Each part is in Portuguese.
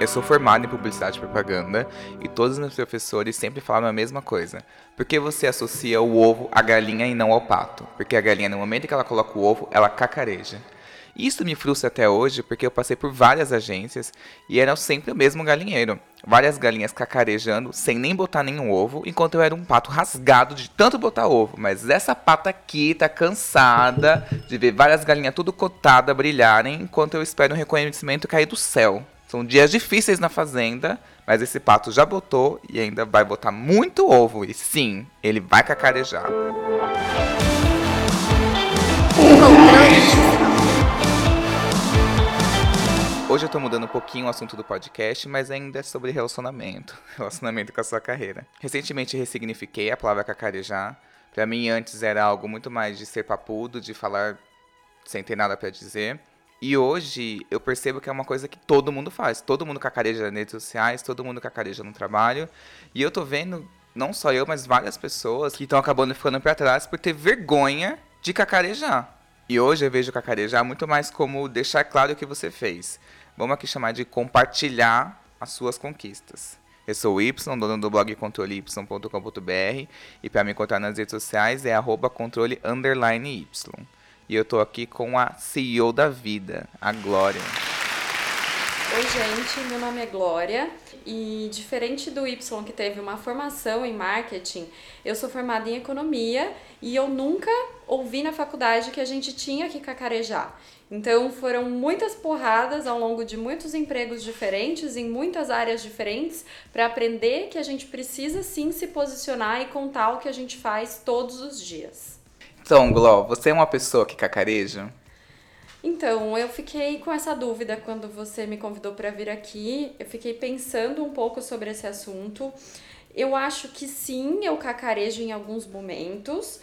Eu sou formado em publicidade e propaganda e todos os meus professores sempre falam a mesma coisa. Por que você associa o ovo à galinha e não ao pato? Porque a galinha, no momento que ela coloca o ovo, ela cacareja. Isso me frustra até hoje porque eu passei por várias agências e eram sempre o mesmo galinheiro. Várias galinhas cacarejando sem nem botar nenhum ovo, enquanto eu era um pato rasgado de tanto botar ovo. Mas essa pata aqui tá cansada de ver várias galinhas tudo cotada brilharem enquanto eu espero um reconhecimento cair do céu. São dias difíceis na fazenda, mas esse pato já botou e ainda vai botar muito ovo. E sim, ele vai cacarejar. Hoje eu tô mudando um pouquinho o assunto do podcast, mas ainda é sobre relacionamento. Relacionamento com a sua carreira. Recentemente ressignifiquei a palavra cacarejar. Pra mim, antes era algo muito mais de ser papudo, de falar sem ter nada para dizer. E hoje eu percebo que é uma coisa que todo mundo faz. Todo mundo cacareja nas redes sociais, todo mundo cacareja no trabalho. E eu tô vendo, não só eu, mas várias pessoas que estão acabando ficando para trás por ter vergonha de cacarejar. E hoje eu vejo cacarejar muito mais como deixar claro o que você fez. Vamos aqui chamar de compartilhar as suas conquistas. Eu sou o Y, dono do blog controley.com.br e para me encontrar nas redes sociais é arroba controle underline Y. E eu tô aqui com a CEO da vida, a Glória. Oi, gente, meu nome é Glória e diferente do Y que teve uma formação em marketing, eu sou formada em economia e eu nunca ouvi na faculdade que a gente tinha que cacarejar. Então foram muitas porradas ao longo de muitos empregos diferentes, em muitas áreas diferentes, para aprender que a gente precisa sim se posicionar e contar o que a gente faz todos os dias. Então, Gló, você é uma pessoa que cacareja? Então, eu fiquei com essa dúvida quando você me convidou para vir aqui. Eu fiquei pensando um pouco sobre esse assunto. Eu acho que sim, eu cacarejo em alguns momentos,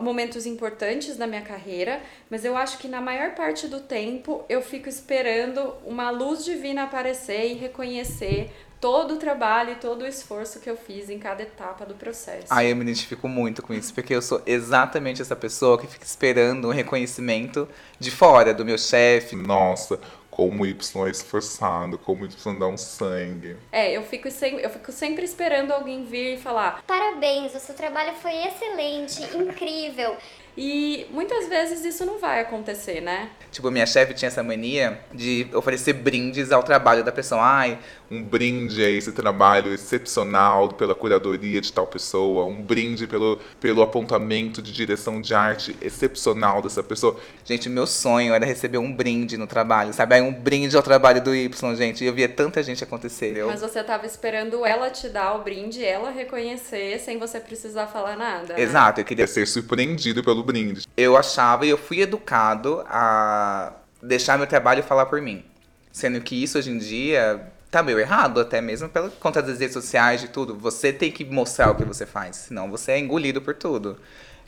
momentos importantes da minha carreira, mas eu acho que na maior parte do tempo eu fico esperando uma luz divina aparecer e reconhecer todo o trabalho e todo o esforço que eu fiz em cada etapa do processo. Ah, eu me identifico muito com isso, porque eu sou exatamente essa pessoa que fica esperando um reconhecimento de fora do meu chefe. Nossa, como o Y é esforçado, como o Y dá um sangue. É, eu fico, sem, eu fico sempre esperando alguém vir e falar: Parabéns, o seu trabalho foi excelente, incrível. E muitas vezes isso não vai acontecer, né? Tipo, minha chefe tinha essa mania de oferecer brindes ao trabalho da pessoa. Ai, um brinde a esse trabalho excepcional pela curadoria de tal pessoa, um brinde pelo, pelo apontamento de direção de arte excepcional dessa pessoa. Gente, meu sonho era receber um brinde no trabalho, sabe? Aí um brinde ao trabalho do Y, gente. E eu via tanta gente acontecer. Eu... Mas você tava esperando ela te dar o brinde, ela reconhecer, sem você precisar falar nada. Né? Exato, eu queria ser surpreendido pelo brinde. Eu achava e eu fui educado a deixar meu trabalho falar por mim. Sendo que isso hoje em dia tá meio errado, até mesmo pela conta das redes sociais e tudo. Você tem que mostrar o que você faz, senão você é engolido por tudo.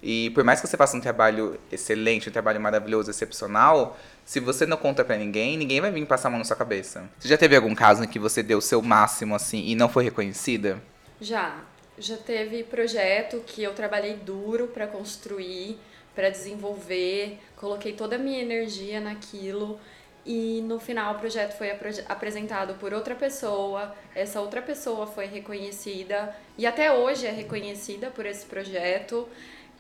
E por mais que você faça um trabalho excelente, um trabalho maravilhoso, excepcional, se você não conta para ninguém, ninguém vai vir passar a mão na sua cabeça. Você já teve algum caso em que você deu o seu máximo assim e não foi reconhecida? Já. Já teve projeto que eu trabalhei duro para construir, para desenvolver, coloquei toda a minha energia naquilo e no final o projeto foi apresentado por outra pessoa, essa outra pessoa foi reconhecida e até hoje é reconhecida por esse projeto.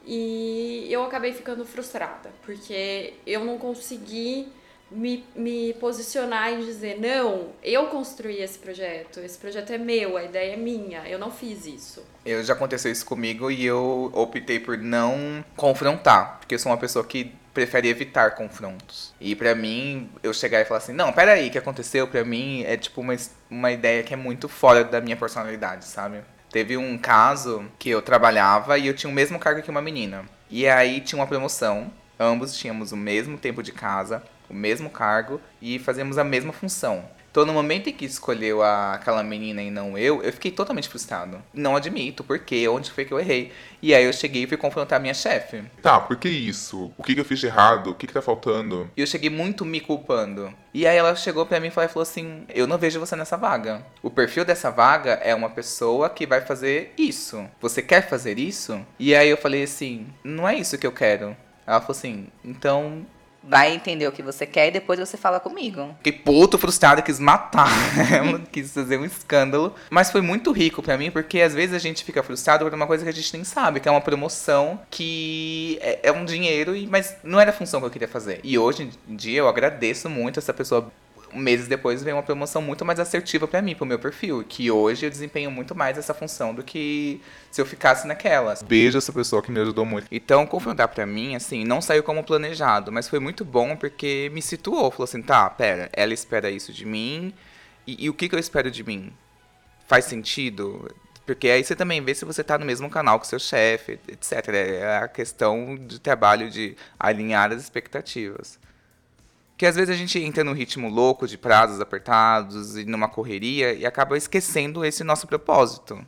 E eu acabei ficando frustrada, porque eu não consegui me, me posicionar e dizer: não, eu construí esse projeto, esse projeto é meu, a ideia é minha, eu não fiz isso. Eu já aconteceu isso comigo e eu optei por não confrontar, porque eu sou uma pessoa que prefere evitar confrontos. E para mim, eu chegar e falar assim, não, peraí, o que aconteceu para mim é tipo uma, uma ideia que é muito fora da minha personalidade, sabe? Teve um caso que eu trabalhava e eu tinha o mesmo cargo que uma menina. E aí tinha uma promoção, ambos tínhamos o mesmo tempo de casa, o mesmo cargo e fazíamos a mesma função. Então, no momento em que escolheu a, aquela menina e não eu, eu fiquei totalmente frustrado. Não admito por quê, onde foi que eu errei. E aí eu cheguei e fui confrontar a minha chefe. Tá, por que isso? O que, que eu fiz de errado? O que, que tá faltando? E eu cheguei muito me culpando. E aí ela chegou pra mim e falou assim: Eu não vejo você nessa vaga. O perfil dessa vaga é uma pessoa que vai fazer isso. Você quer fazer isso? E aí eu falei assim: Não é isso que eu quero. Ela falou assim: Então vai entender o que você quer e depois você fala comigo. Fiquei puto, frustrado, quis matar ela, quis fazer um escândalo. Mas foi muito rico pra mim, porque às vezes a gente fica frustrado por uma coisa que a gente nem sabe, que é uma promoção que é, é um dinheiro, mas não era a função que eu queria fazer. E hoje em dia eu agradeço muito essa pessoa. Meses depois veio uma promoção muito mais assertiva pra mim, pro meu perfil. Que hoje eu desempenho muito mais essa função do que se eu ficasse naquela. Beijo essa pessoa que me ajudou muito. Então, confrontar pra mim, assim, não saiu como planejado, mas foi muito bom porque me situou. Falou assim, tá, pera, ela espera isso de mim, e, e o que, que eu espero de mim? Faz sentido? Porque aí você também vê se você tá no mesmo canal que seu chefe, etc. É a questão de trabalho de alinhar as expectativas. Porque às vezes a gente entra num ritmo louco de prazos apertados e numa correria e acaba esquecendo esse nosso propósito.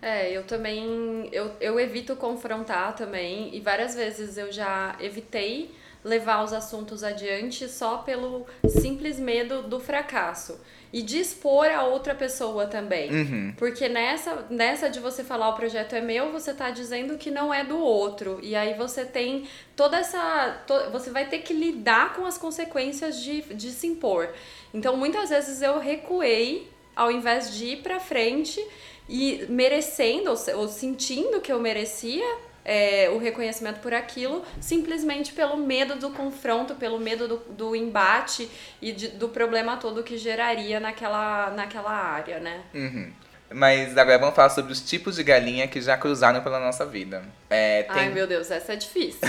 É, eu também. Eu, eu evito confrontar também, e várias vezes eu já evitei levar os assuntos adiante só pelo simples medo do fracasso. E de expor a outra pessoa também. Uhum. Porque nessa, nessa de você falar o projeto é meu, você tá dizendo que não é do outro. E aí você tem toda essa. to- você vai ter que lidar com as consequências de, de se impor. Então muitas vezes eu recuei ao invés de ir pra frente e merecendo ou, ou sentindo que eu merecia é, o reconhecimento por aquilo, simplesmente pelo medo do confronto, pelo medo do, do embate e de- do problema todo que geraria naquela, naquela área, né? Uhum. Mas agora vamos falar sobre os tipos de galinha que já cruzaram pela nossa vida. É, tem, Ai, meu Deus, essa é difícil.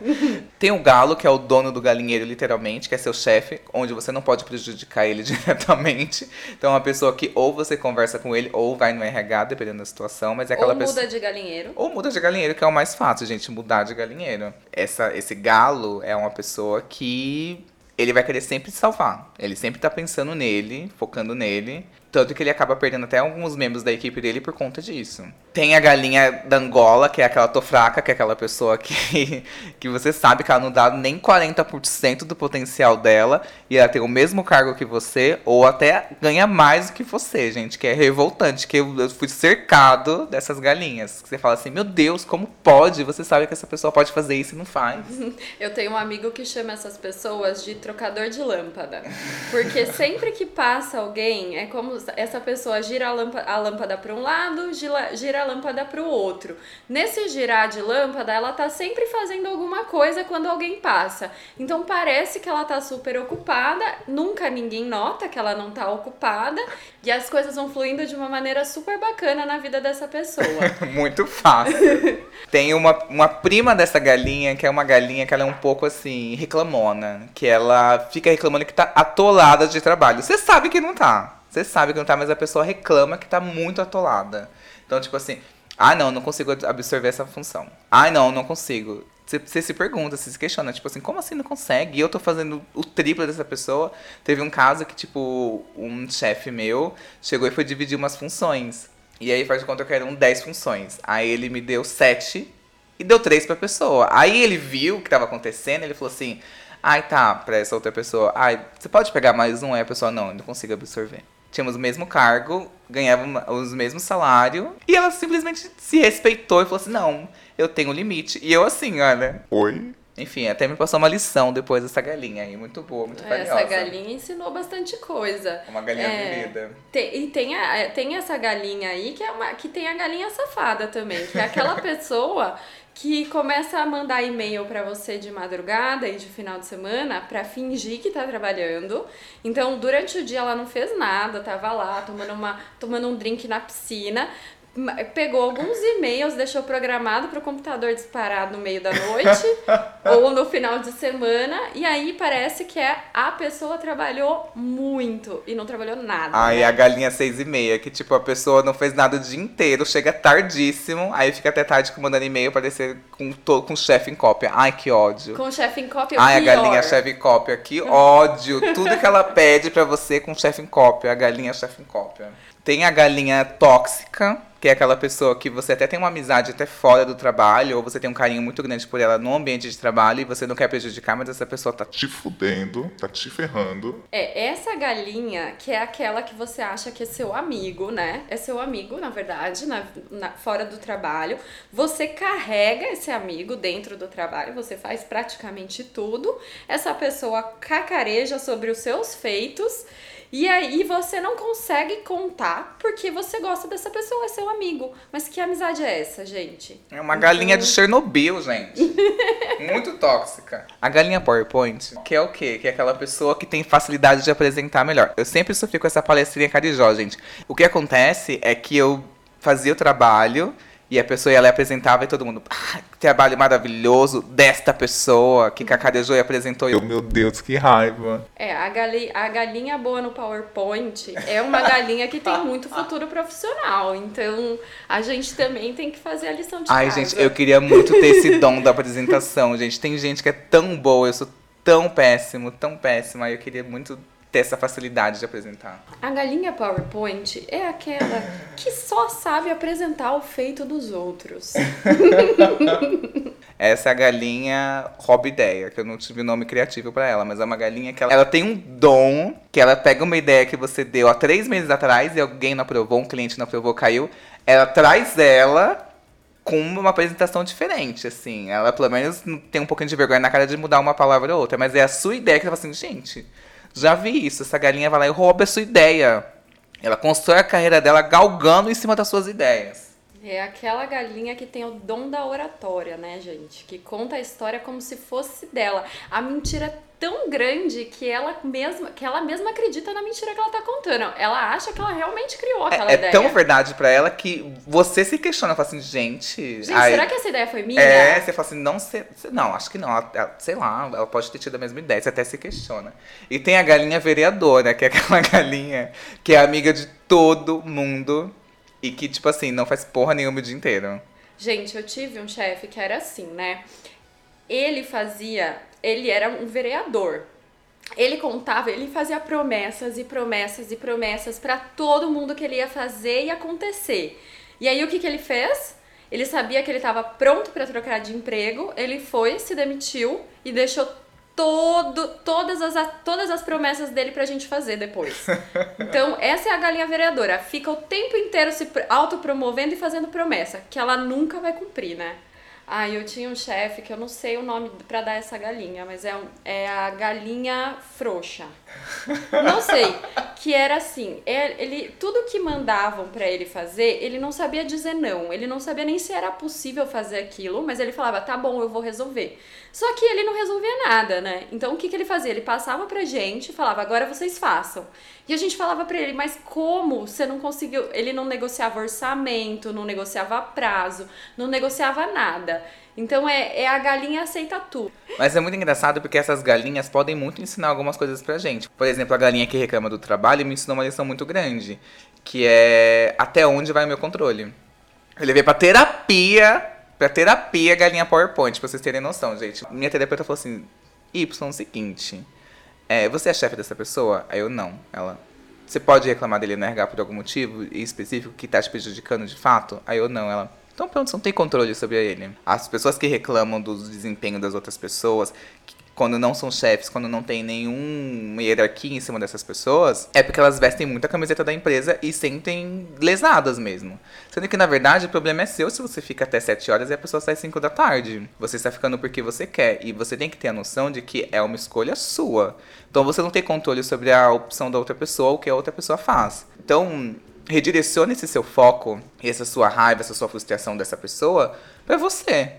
tem o galo, que é o dono do galinheiro, literalmente, que é seu chefe, onde você não pode prejudicar ele diretamente. Então é uma pessoa que ou você conversa com ele, ou vai no RH, dependendo da situação, mas é aquela Ou pessoa. muda de galinheiro. Ou muda de galinheiro, que é o mais fácil, gente, mudar de galinheiro. Essa, esse galo é uma pessoa que ele vai querer sempre salvar. Ele sempre tá pensando nele, focando nele. Tanto que ele acaba perdendo até alguns membros da equipe dele por conta disso. Tem a galinha da Angola, que é aquela tofraca, que é aquela pessoa que, que você sabe que ela não dá nem 40% do potencial dela. E ela tem o mesmo cargo que você, ou até ganha mais do que você, gente. Que é revoltante, que eu, fui cercado dessas galinhas. Você fala assim, meu Deus, como pode? Você sabe que essa pessoa pode fazer isso e não faz. Eu tenho um amigo que chama essas pessoas de trocador de lâmpada. Porque sempre que passa alguém, é como essa pessoa gira a lâmpada, a lâmpada para um lado, gira, gira a lâmpada para o outro. Nesse girar de lâmpada, ela tá sempre fazendo alguma coisa quando alguém passa. Então parece que ela tá super ocupada, nunca ninguém nota que ela não tá ocupada, e as coisas vão fluindo de uma maneira super bacana na vida dessa pessoa. Muito fácil. Tem uma, uma prima dessa galinha, que é uma galinha que ela é um pouco assim, reclamona. Que ela fica reclamando que tá atolada de trabalho. Você sabe que não tá. Você sabe que não tá, mas a pessoa reclama que tá muito atolada. Então, tipo assim, ah não, não consigo absorver essa função. Ah não, não consigo. Você, se pergunta, você se questiona, tipo assim, como assim não consegue? E eu tô fazendo o triplo dessa pessoa. Teve um caso que, tipo, um chefe meu chegou e foi dividir umas funções. E aí faz de conta que eram 10 funções. Aí ele me deu 7 e deu 3 pra pessoa. Aí ele viu o que tava acontecendo, ele falou assim: Ai tá, pra essa outra pessoa, ai, você pode pegar mais um? Aí a pessoa, não, eu não consigo absorver. Tínhamos o mesmo cargo, ganhávamos os mesmos salário, e ela simplesmente se respeitou e falou assim: não, eu tenho limite. E eu assim, olha. Oi? Enfim, até me passou uma lição depois dessa galinha aí, muito boa, muito valiosa. Essa galinha ensinou bastante coisa. Uma galinha É. vivida. Tem, e tem, a, é, tem essa galinha aí que, é uma, que tem a galinha safada também, que é aquela pessoa que começa a mandar e-mail pra você de madrugada e de final de semana pra fingir que tá trabalhando. Então, durante o dia ela não fez nada, tava lá tomando, uma, tomando um drink na piscina. Pegou alguns e-mails, deixou programado pro computador disparar no meio da noite ou no final de semana, e aí parece que é a pessoa trabalhou muito e não trabalhou nada. Aí né? a galinha seis e meia, que tipo, a pessoa não fez nada o dia inteiro, chega tardíssimo, aí fica até tarde mandando e-mail pra descer com, to- com o chefe em cópia. Ai, que ódio. Com o chefe em cópia, Ai, a pior. galinha chefe em cópia, que ódio. Tudo que ela pede pra você com o chefe em cópia, a galinha chefe em cópia. Tem a galinha tóxica, que é aquela pessoa que você até tem uma amizade até fora do trabalho, ou você tem um carinho muito grande por ela no ambiente de trabalho e você não quer prejudicar, mas essa pessoa tá Te fudendo, tá te ferrando. É, essa galinha que é aquela que você acha que é seu amigo, né? É seu amigo, na verdade, na, na- fora do trabalho. Você carrega esse amigo dentro do trabalho, você faz praticamente tudo. Essa pessoa cacareja sobre os seus feitos. E aí você não consegue contar porque você gosta dessa pessoa, é seu amigo. Mas que amizade é essa, gente? É uma galinha de Chernobyl, gente. Muito tóxica. A galinha PowerPoint, que é o quê? Que é aquela pessoa que tem facilidade de apresentar melhor. Eu sempre sofri com essa palestrinha carijó, gente. O que acontece é que eu fazia o trabalho e a pessoa ia lá e apresentava e todo mundo. Ah, que trabalho maravilhoso desta pessoa que cacarejou e apresentou. Eu, meu Deus, que raiva. É, a, gali, a galinha boa no PowerPoint é uma galinha que tem muito futuro profissional. Então, a gente também tem que fazer a lição de Ai, casa. gente, eu queria muito ter esse dom da apresentação, gente. Tem gente que é tão boa, eu sou tão péssimo, tão péssima. Eu queria muito ter essa facilidade de apresentar. A galinha PowerPoint é aquela que só sabe apresentar o feito dos outros. Essa é a galinha rouba ideia, que eu não tive nome criativo pra ela, mas é uma galinha que ela, ela tem um dom, que ela pega uma ideia que você deu há três meses atrás e alguém não aprovou, um cliente não aprovou, caiu. Ela traz ela com uma apresentação diferente, assim. Ela pelo menos tem um pouquinho de vergonha na cara de mudar uma palavra ou outra, mas é a sua ideia que você fala assim, gente, já vi isso, essa galinha vai lá e rouba a sua ideia. Ela constrói a carreira dela galgando em cima das suas ideias. É aquela galinha que tem o dom da oratória, né, gente? Que conta a história como se fosse dela. A mentira é tão grande que ela mesma, que ela mesma acredita na mentira que ela tá contando. Ela acha que ela realmente criou aquela É, é ideia. tão verdade pra ela que você se questiona, fala assim, gente. Gente, ai, será que essa ideia foi minha? É, você fala assim, não sei. Não, acho que não. Ela- ela- sei lá, ela pode ter tido a mesma ideia, você até se questiona. E tem a galinha vereadora, que é aquela galinha que é amiga de todo mundo e que, tipo assim, não faz porra nenhuma o dia inteiro. Gente, eu tive um chefe que era assim, né? Ele fazia. Ele era um vereador. Ele contava, ele fazia promessas e promessas e promessas pra todo mundo que ele ia fazer e acontecer. E aí o que, que ele fez? Ele sabia que ele estava pronto pra trocar de emprego, ele foi, se demitiu e deixou todo, todas, as, todas as promessas dele pra gente fazer depois. Então, essa é a galinha vereadora. Fica o tempo inteiro se pr- autopromovendo e fazendo promessa, que ela nunca vai cumprir, né? Ah, eu tinha um chefe que eu não sei o nome pra dar essa galinha, mas é, um- é a galinha frouxa. Não sei, que era assim, é- ele tudo que mandavam pra ele fazer, ele não sabia dizer não, ele não sabia nem se era possível fazer aquilo, mas ele falava, tá bom, eu vou resolver. Só que ele não resolvia nada, né? Então o que, que ele fazia? Ele passava pra gente falava, agora vocês façam. E a gente falava pra ele, mas como você não conseguiu? Ele não negociava orçamento, não negociava prazo, não negociava nada. Então é, é a galinha aceita tudo. Mas é muito engraçado porque essas galinhas podem muito ensinar algumas coisas pra gente. Por exemplo, a galinha que reclama do trabalho me ensinou uma lição muito grande, que é até onde vai o meu controle. Eu levei pra terapia, pra terapia galinha PowerPoint, pra vocês terem noção, gente. Minha terapeuta falou assim: Y, seguinte, é, você é chefe dessa pessoa? Aí eu não. Ela. Você pode reclamar dele RH por algum motivo específico que tá te prejudicando de fato? Aí eu não. Ela. Então pronto, você não tem controle sobre ele. As pessoas que reclamam do desempenho das outras pessoas, que- quando não são chefes, quando não tem nenhuma hierarquia em cima dessas pessoas, é porque elas vestem muito a camiseta da empresa e sentem lesadas mesmo. Sendo que, na verdade, o problema é seu se você fica até 7 horas e a pessoa sai 5 da tarde. Você está ficando porque você quer. E você tem que ter a noção de que é uma escolha sua. Então você não tem controle sobre a opção da outra pessoa o que a outra pessoa faz. Então, redirecione esse seu foco, essa sua raiva, essa sua frustração dessa pessoa pra você.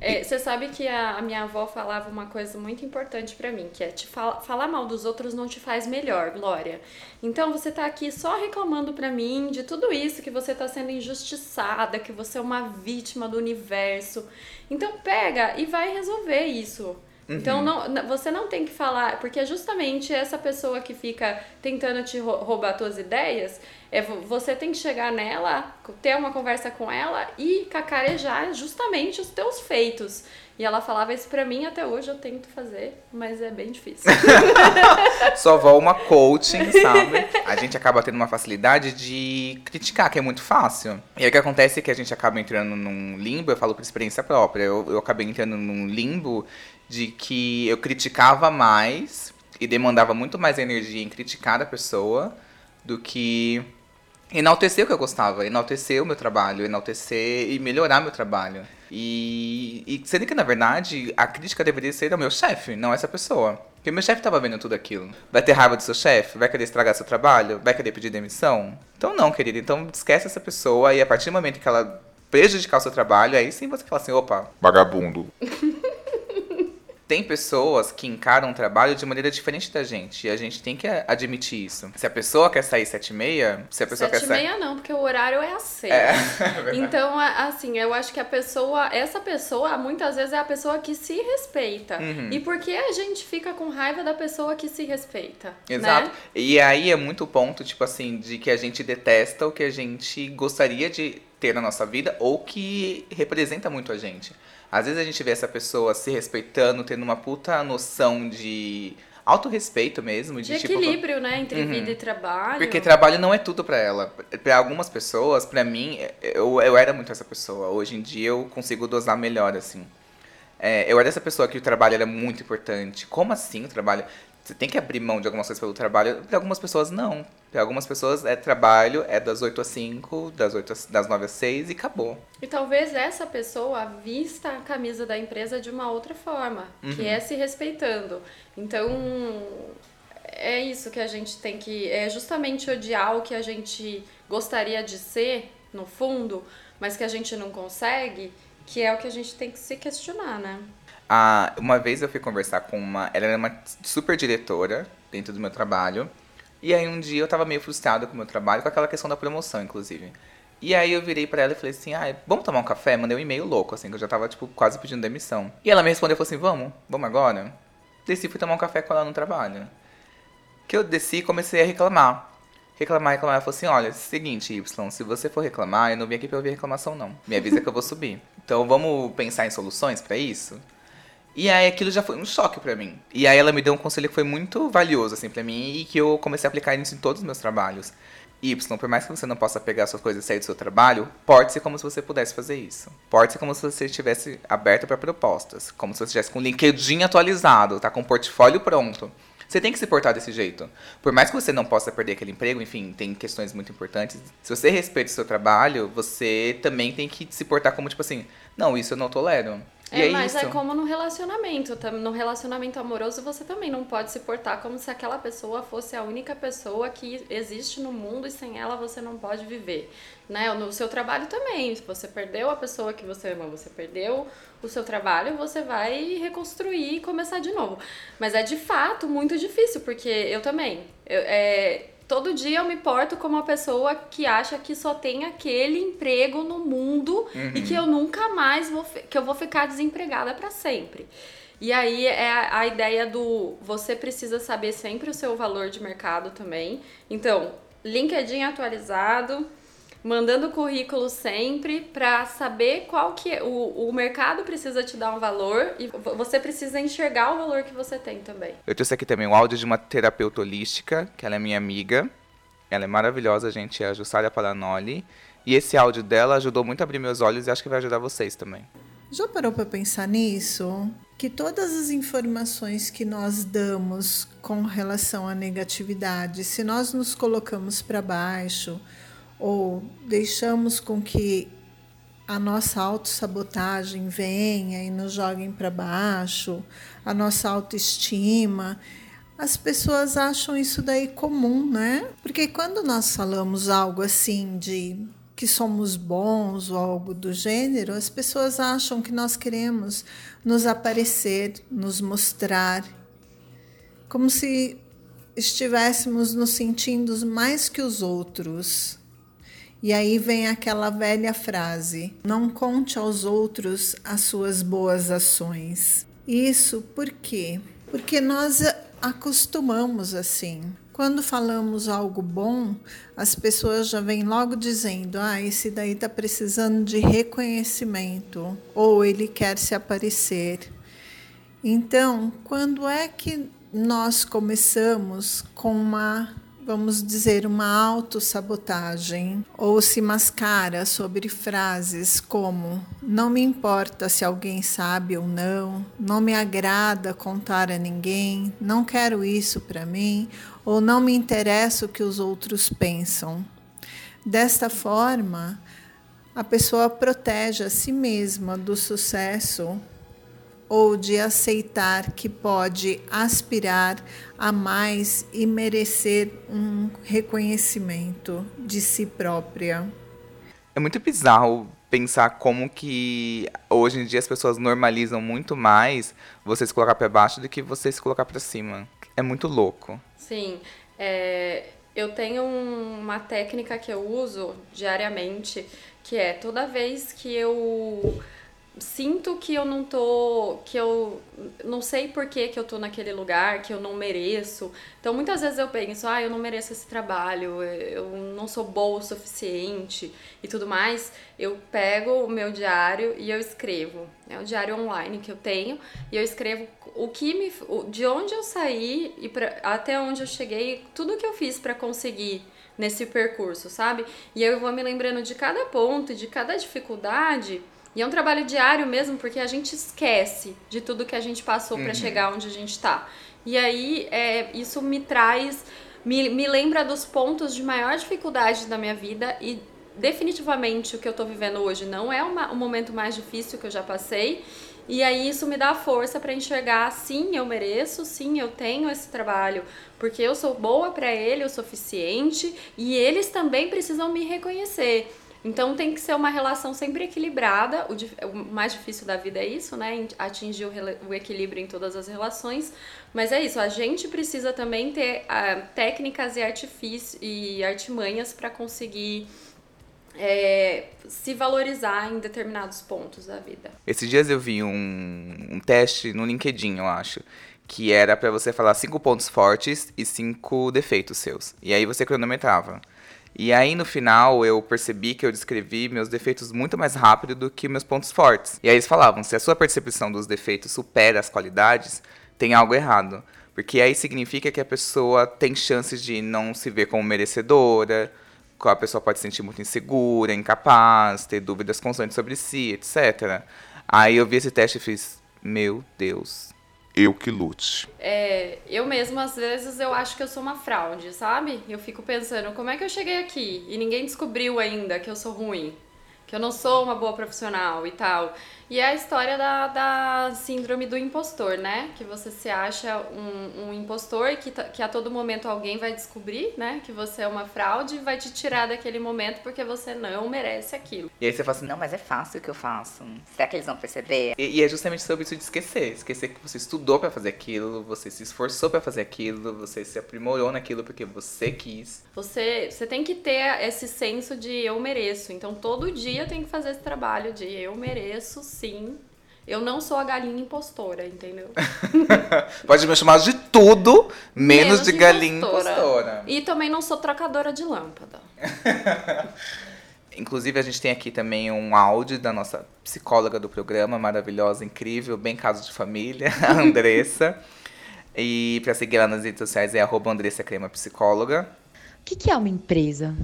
É, Você sabe que a, a minha avó falava uma coisa muito importante pra mim, que é te fala- falar mal dos outros não te faz melhor, Glória. Então você tá aqui só reclamando pra mim de tudo isso, que você tá sendo injustiçada, que você é uma vítima do universo. Então pega e vai resolver isso. Então não, n- você não tem que falar, porque é justamente essa pessoa que fica tentando te rou- roubar tuas ideias, é, vo- você tem que chegar nela, ter uma conversa com ela e cacarejar justamente os teus feitos. E ela falava isso pra mim, até hoje eu tento fazer, mas é bem difícil. Só vó uma coaching, sabe? A gente acaba tendo uma facilidade de criticar, que é muito fácil. E aí o que acontece é que a gente acaba entrando num limbo, eu falo por experiência própria, eu, eu acabei entrando num limbo de que eu criticava mais e demandava muito mais energia em criticar a pessoa do que enaltecer o que eu gostava, enaltecer o meu trabalho, enaltecer e melhorar meu trabalho. E, e sendo que, na verdade, a crítica deveria ser ao meu chefe, não essa pessoa. Porque meu chefe tava vendo tudo aquilo. Vai ter raiva do seu chefe? Vai querer estragar seu trabalho? Vai querer pedir demissão? Então não, querida. Então esquece essa pessoa e a partir do momento que ela prejudicar o seu trabalho, aí sim você fala assim, opa, Vagabundo. tem pessoas que encaram o trabalho de maneira diferente da gente. E a gente tem que admitir isso. Se a pessoa quer sair sete e meia, se a pessoa Sete quer e sair... meia não, porque o horário é às seis. É, é. Então, a- assim, eu acho que a pessoa, essa pessoa, muitas vezes é a pessoa que se respeita. Uhum. E por que a gente fica com raiva da pessoa que se respeita? Exato. Né? E aí é muito ponto, tipo assim, de que a gente detesta o que a gente gostaria de ter na nossa vida ou que representa muito a gente. Às vezes a gente vê essa pessoa se respeitando, tendo uma puta noção de autorrespeito mesmo. De tipo, equilíbrio, né? Entre Uhum. vida e trabalho. Porque trabalho não é tudo pra ela. Pra algumas pessoas, pra mim, eu, eu era muito essa pessoa. Hoje em dia eu consigo dosar melhor, assim. É, eu era essa pessoa que o trabalho era muito importante. Como assim o trabalho? Você tem que abrir mão de algumas coisas pelo trabalho. Para algumas pessoas, não. Para algumas pessoas, é trabalho, é das 8 às 5, das, 8 às, das 9 às 6 e acabou. E talvez essa pessoa vista a camisa da empresa de uma outra forma, que Uhum. é se respeitando. Então, é isso que a gente tem que. É justamente odiar o que a gente gostaria de ser, no fundo, mas que a gente não consegue, que é o que a gente tem que se questionar, né? Ah, uma vez eu fui conversar com uma. Ela era uma super diretora dentro do meu trabalho. E aí um dia eu tava meio frustrado com o meu trabalho, com aquela questão da promoção, inclusive. E aí eu virei pra ela e falei assim, ah, vamos tomar um café? Mandei um e-mail louco, assim, que eu já tava, tipo, quase pedindo demissão. E ela me respondeu falou assim, vamos, vamos agora? Desci fui tomar um café com ela no trabalho. Que eu desci e comecei a reclamar. Reclamar, reclamar. Ela falou assim, olha, seguinte, Y, se você for reclamar, eu não vim aqui pra ouvir reclamação, não. Me avisa que eu vou subir. Então vamos pensar em soluções pra isso? E aí aquilo já foi um choque pra mim. E aí ela me deu um conselho que foi muito valioso, assim, pra mim, e que eu comecei a aplicar isso em todos os meus trabalhos. Y, por mais que você não possa pegar suas coisas e sair do seu trabalho, porte-se como se você pudesse fazer isso. Porte-se como se você estivesse aberto para propostas. Como se você estivesse com o LinkedIn atualizado, tá com o portfólio pronto. Você tem que se portar desse jeito. Por mais que você não possa perder aquele emprego, enfim, tem questões muito importantes. Se você respeita o seu trabalho, você também tem que se portar como, tipo assim, não, isso eu não tolero. É, é mas isso. é como no relacionamento. No relacionamento amoroso, você também não pode se portar como se aquela pessoa fosse a única pessoa que existe no mundo e sem ela você não pode viver. Né? No seu trabalho também. Se você perdeu a pessoa que você ama, você perdeu o seu trabalho, você vai reconstruir e começar de novo. Mas é de fato muito difícil, porque eu também. Eu, é, todo dia eu me porto como uma pessoa que acha que só tem aquele emprego no mundo e que eu nunca mais vou que eu vou ficar desempregada para sempre. E aí é a ideia do você precisa saber sempre o seu valor de mercado também. Então, LinkedIn atualizado, mandando currículo sempre para saber qual que é, o, o mercado precisa te dar um valor e vo- você precisa enxergar o valor que você tem também. Eu trouxe aqui também um áudio de uma terapeuta holística, que ela é minha amiga. Ela é maravilhosa, gente, é a Jussalia Paranoli. E esse áudio dela ajudou muito a abrir meus olhos e acho que vai ajudar vocês também. Já parou para pensar nisso? Que todas as informações que nós damos com relação à negatividade, se nós nos colocamos para baixo ou deixamos com que a nossa autossabotagem venha e nos joguem para baixo, a nossa autoestima, as pessoas acham isso daí comum, né? Porque quando nós falamos algo assim de que somos bons ou algo do gênero, as pessoas acham que nós queremos nos aparecer, nos mostrar, como se estivéssemos nos sentindo mais que os outros. E aí vem aquela velha frase: não conte aos outros as suas boas ações. Isso por quê? Porque nós acostumamos assim. Quando falamos algo bom, as pessoas já vêm logo dizendo: ah, esse daí está precisando de reconhecimento, ou ele quer se aparecer. Então, quando é que nós começamos com uma vamos dizer, uma autossabotagem ou se mascara sobre frases como não me importa se alguém sabe ou não, não me agrada contar a ninguém, não quero isso para mim ou não me interessa o que os outros pensam. Desta forma, a pessoa protege a si mesma do sucesso ou de aceitar que pode aspirar a mais e merecer um reconhecimento de si própria. É muito bizarro pensar como que hoje em dia as pessoas normalizam muito mais você se colocar para baixo do que você se colocar para cima. É muito louco. Sim, é, eu tenho uma técnica que eu uso diariamente, que é toda vez que eu sinto que eu não tô, que eu não sei por que, que eu tô naquele lugar, que eu não mereço. Então muitas vezes eu penso, ah, eu não mereço esse trabalho, eu não sou boa o suficiente e tudo mais. Eu pego o meu diário e eu escrevo. É um diário online que eu tenho e eu escrevo o que me, de onde eu saí e pra, até onde eu cheguei, tudo que eu fiz para conseguir nesse percurso, sabe? E eu vou me lembrando de cada ponto, de cada dificuldade e é um trabalho diário mesmo, porque a gente esquece de tudo que a gente passou uhum. para chegar onde a gente está. E aí, é, isso me traz, me, me lembra dos pontos de maior dificuldade da minha vida e definitivamente o que eu tô vivendo hoje não é uma, o momento mais difícil que eu já passei. E aí isso me dá força para enxergar, sim, eu mereço, sim, eu tenho esse trabalho, porque eu sou boa para ele o suficiente e eles também precisam me reconhecer. Então tem que ser uma relação sempre equilibrada. O, o mais difícil da vida é isso, né? Atingir o, o, equilíbrio em todas as relações. Mas é isso, a gente precisa também ter uh, técnicas e artifícios e artimanhas para conseguir é, se valorizar em determinados pontos da vida. Esses dias eu vi um, um teste no LinkedIn, eu acho, que era para você falar cinco pontos fortes e cinco defeitos seus. E aí você cronometrava. E aí no final eu percebi que eu descrevi meus defeitos muito mais rápido do que meus pontos fortes. E aí eles falavam: se a sua percepção dos defeitos supera as qualidades, tem algo errado. Porque aí significa que a pessoa tem chances de não se ver como merecedora, que a pessoa pode se sentir muito insegura, incapaz, ter dúvidas constantes sobre si, etc. Aí eu vi esse teste e fiz: meu Deus, eu que lute. É, eu mesmo, às vezes, eu acho que eu sou uma fraude, sabe? Eu fico pensando, como é que eu cheguei aqui e ninguém descobriu ainda que eu sou ruim? Que eu não sou uma boa profissional e tal. E é a história da, da síndrome do impostor, né? Que você se acha um, um impostor e que, que a todo momento alguém vai descobrir, né? Que você é uma fraude e vai te tirar daquele momento porque você não merece aquilo. E aí você fala assim, não, mas é fácil o que eu faço. Será que eles vão perceber? E, e é justamente sobre isso de esquecer. Esquecer que você estudou para fazer aquilo, você se esforçou para fazer aquilo, você se aprimorou naquilo porque você quis. Você, você tem que ter esse senso de eu mereço. Então todo dia tem que fazer esse trabalho de eu mereço sim. Eu não sou a galinha impostora, entendeu? Pode me chamar de tudo, menos, menos de, de, galinha impostora. impostora. E também não sou trocadora de lâmpada. Inclusive, a gente tem aqui também um áudio da nossa psicóloga do programa, maravilhosa, incrível, bem caso de família, a Andressa. e para seguir lá nas redes sociais é arroba Andressa Crema Psicóloga. O que, que é uma empresa?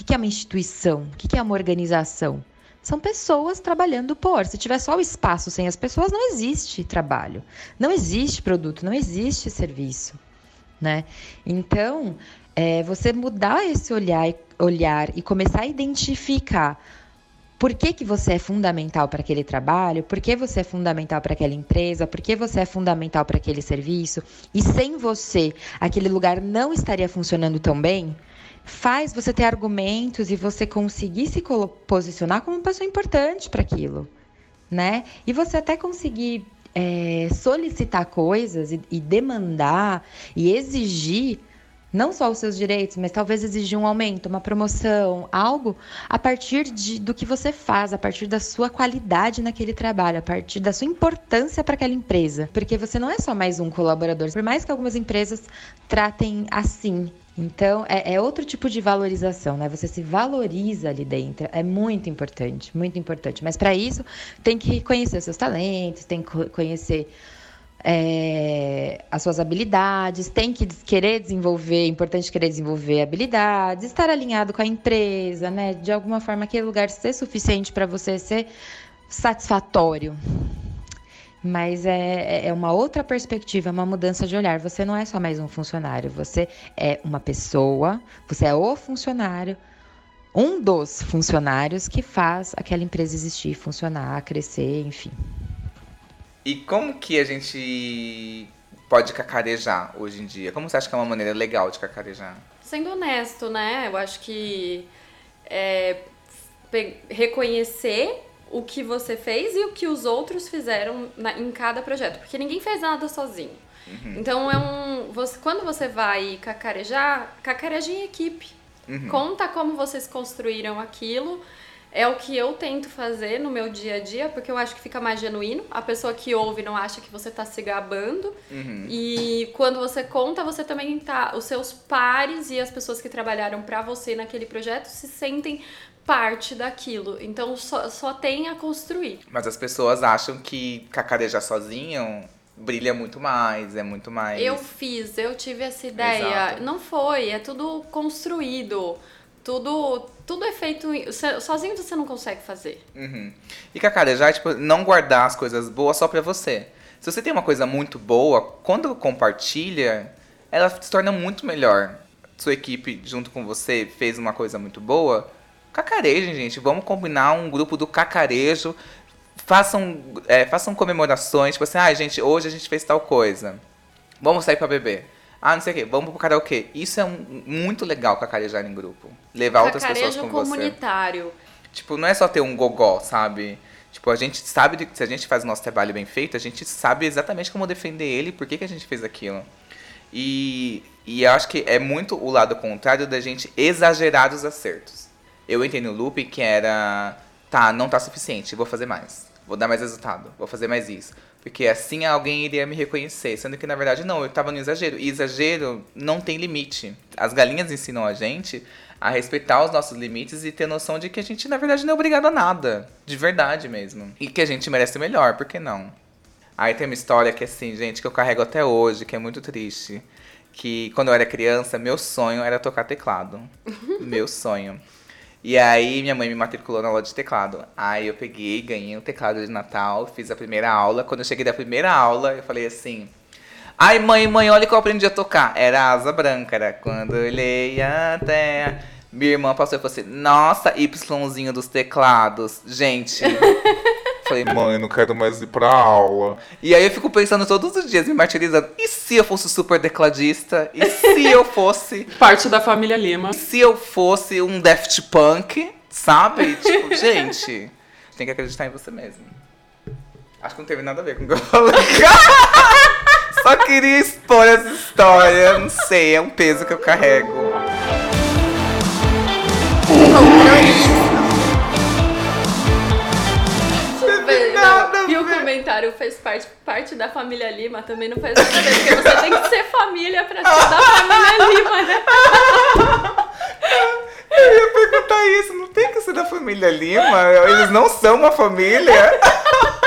O que, é uma instituição? O que, que é uma organização? São pessoas trabalhando por. Se tiver só o espaço sem as pessoas, não existe trabalho, não existe produto, não existe serviço, né? Então, é, você mudar esse olhar, olhar e começar a identificar por que, que você é fundamental para aquele trabalho, por que você é fundamental para aquela empresa, por que você é fundamental para aquele serviço, e sem você aquele lugar não estaria funcionando tão bem, faz você ter argumentos e você conseguir se posicionar como uma pessoa importante para aquilo, né? E você até conseguir é, solicitar coisas e, e demandar e exigir não só os seus direitos, mas talvez exigir um aumento, uma promoção, algo a partir de, do que você faz, a partir da sua qualidade naquele trabalho, a partir da sua importância para aquela empresa. Porque você não é só mais um colaborador, por mais que algumas empresas tratem assim. Então, é, é outro tipo de valorização, né? Você se valoriza ali dentro. É muito importante, muito importante. Mas para isso, tem que conhecer os seus talentos, tem que conhecer é, as suas habilidades, tem que querer desenvolver, é importante querer desenvolver habilidades, estar alinhado com a empresa, né? De alguma forma aquele lugar ser suficiente para você ser satisfatório. Mas é, é uma outra perspectiva, uma mudança de olhar. Você não é só mais um funcionário, você é uma pessoa, você é o funcionário, um dos funcionários que faz aquela empresa existir, funcionar, crescer, enfim. E como que a gente pode cacarejar hoje em dia? Como você acha que é uma maneira legal de cacarejar? Sendo honesto, né? Eu acho que é, reconhecer o que você fez e o que os outros fizeram na, em cada projeto, porque ninguém fez nada sozinho. Uhum. Então é um, você, quando você vai cacarejar, cacareja em equipe. Uhum. Conta como vocês construíram aquilo. É o que eu tento fazer no meu dia a dia, porque eu acho que fica mais genuíno. A pessoa que ouve não acha que você está se gabando. Uhum. E quando você conta, você também tá. Os seus pares e as pessoas que trabalharam para você naquele projeto se sentem parte daquilo. Então só, só tem a construir. Mas as pessoas acham que cacarejar sozinho brilha muito mais, é muito mais. Eu fiz, eu tive essa ideia. Exato. Não foi, é tudo construído. Tudo, tudo é feito. Sozinho você não consegue fazer. Uhum. E cacarejar é tipo, não guardar as coisas boas só pra você. Se você tem uma coisa muito boa, quando compartilha, ela se torna muito melhor. Sua equipe, junto com você, fez uma coisa muito boa, Cacarejem, gente. Vamos combinar um grupo do cacarejo. Façam, é, façam comemorações. Tipo assim, ah, gente, hoje a gente fez tal coisa. Vamos sair para beber. Ah, não sei o quê, vamos pro karaokê. Isso é um, muito legal cacarejar em grupo. Levar outras pessoas com comunitário. você. Tipo, não é só ter um gogó, sabe? Tipo, a gente sabe, que se a gente faz o nosso trabalho bem feito, a gente sabe exatamente como defender ele e por que, que a gente fez aquilo. E, e eu acho que é muito o lado contrário da gente exagerar os acertos. Eu entrei no loop que era, tá, não tá suficiente, vou fazer mais. Vou dar mais resultado, vou fazer mais isso. Porque assim alguém iria me reconhecer. Sendo que na verdade não, eu tava no exagero. E exagero não tem limite. As galinhas ensinam a gente a respeitar os nossos limites e ter noção de que a gente na verdade não é obrigado a nada. De verdade mesmo. E que a gente merece melhor, por que não? Aí tem uma história que assim, gente, que eu carrego até hoje, que é muito triste. Que quando eu era criança, meu sonho era tocar teclado. meu sonho. E aí minha mãe me matriculou na aula de teclado. Aí eu peguei, ganhei um teclado de Natal, fiz a primeira aula. Quando eu cheguei da primeira aula, eu falei assim: Ai, mãe, mãe, olha que eu aprendi a tocar. Era asa branca, era quando olhei a terra. Minha irmã passou e falou assim: Nossa, Yzinho dos teclados. Gente. Falei, mãe, não quero mais ir pra aula. E aí eu fico pensando todos os dias, me martirizando. E se eu fosse super decladista? E se eu fosse. Parte da família Lima. E se eu fosse um Daft Punk? Sabe? tipo, gente, tem que acreditar em você mesmo. Acho que não teve nada a ver com o que eu falei. Só queria expor essa história. Não sei, é um peso que eu carrego. Comentário fez parte, parte da família Lima, também não faz nada porque você tem que ser família pra ser da família Lima, né? Eu ia perguntar isso, não tem que ser da família Lima? Eles não são uma família.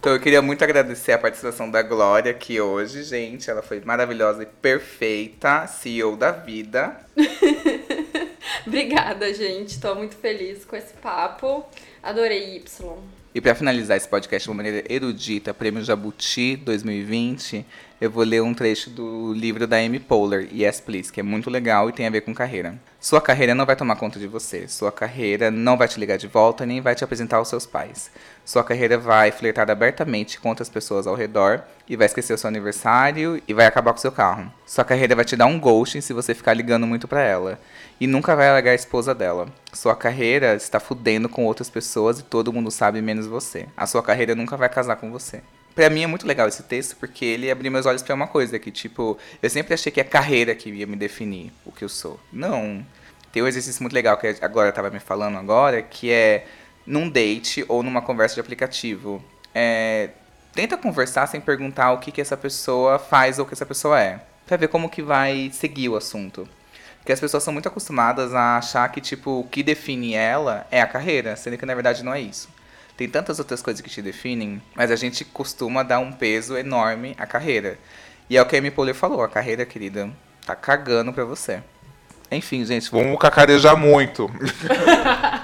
Então eu queria muito agradecer a participação da Glória aqui hoje, gente. Ela foi maravilhosa e perfeita, CEO da vida. Obrigada, gente. Tô muito feliz com esse papo. Adorei Y. E para finalizar esse podcast de uma maneira erudita, Prêmio Jabuti 2020, eu vou ler um trecho do livro da Amy Poehler, Yes Please, que é muito legal e tem a ver com carreira. Sua carreira não vai tomar conta de você. Sua carreira não vai te ligar de volta nem vai te apresentar aos seus pais. Sua carreira vai flertar abertamente com outras pessoas ao redor e vai esquecer o seu aniversário e vai acabar com seu carro. Sua carreira vai te dar um ghosting se você ficar ligando muito para ela e nunca vai largar a esposa dela. Sua carreira está fudendo com outras pessoas e todo mundo sabe menos você. A sua carreira nunca vai casar com você. Pra mim é muito legal esse texto, porque ele abriu meus olhos pra uma coisa, que tipo, eu sempre achei que é carreira que ia me definir o que eu sou. Não. Tem um exercício muito legal que agora tava me falando agora, que é num date ou numa conversa de aplicativo. É, tenta conversar sem perguntar o que, que essa pessoa faz ou o que essa pessoa é. Pra ver como que vai seguir o assunto. Porque as pessoas são muito acostumadas a achar que, tipo, o que define ela é a carreira, sendo que na verdade não é isso. Tem tantas outras coisas que te definem, mas a gente costuma dar um peso enorme à carreira. E é o que a Amy Poehler falou, a carreira, querida, tá cagando pra você. Enfim, gente. Vamos cacarejar muito.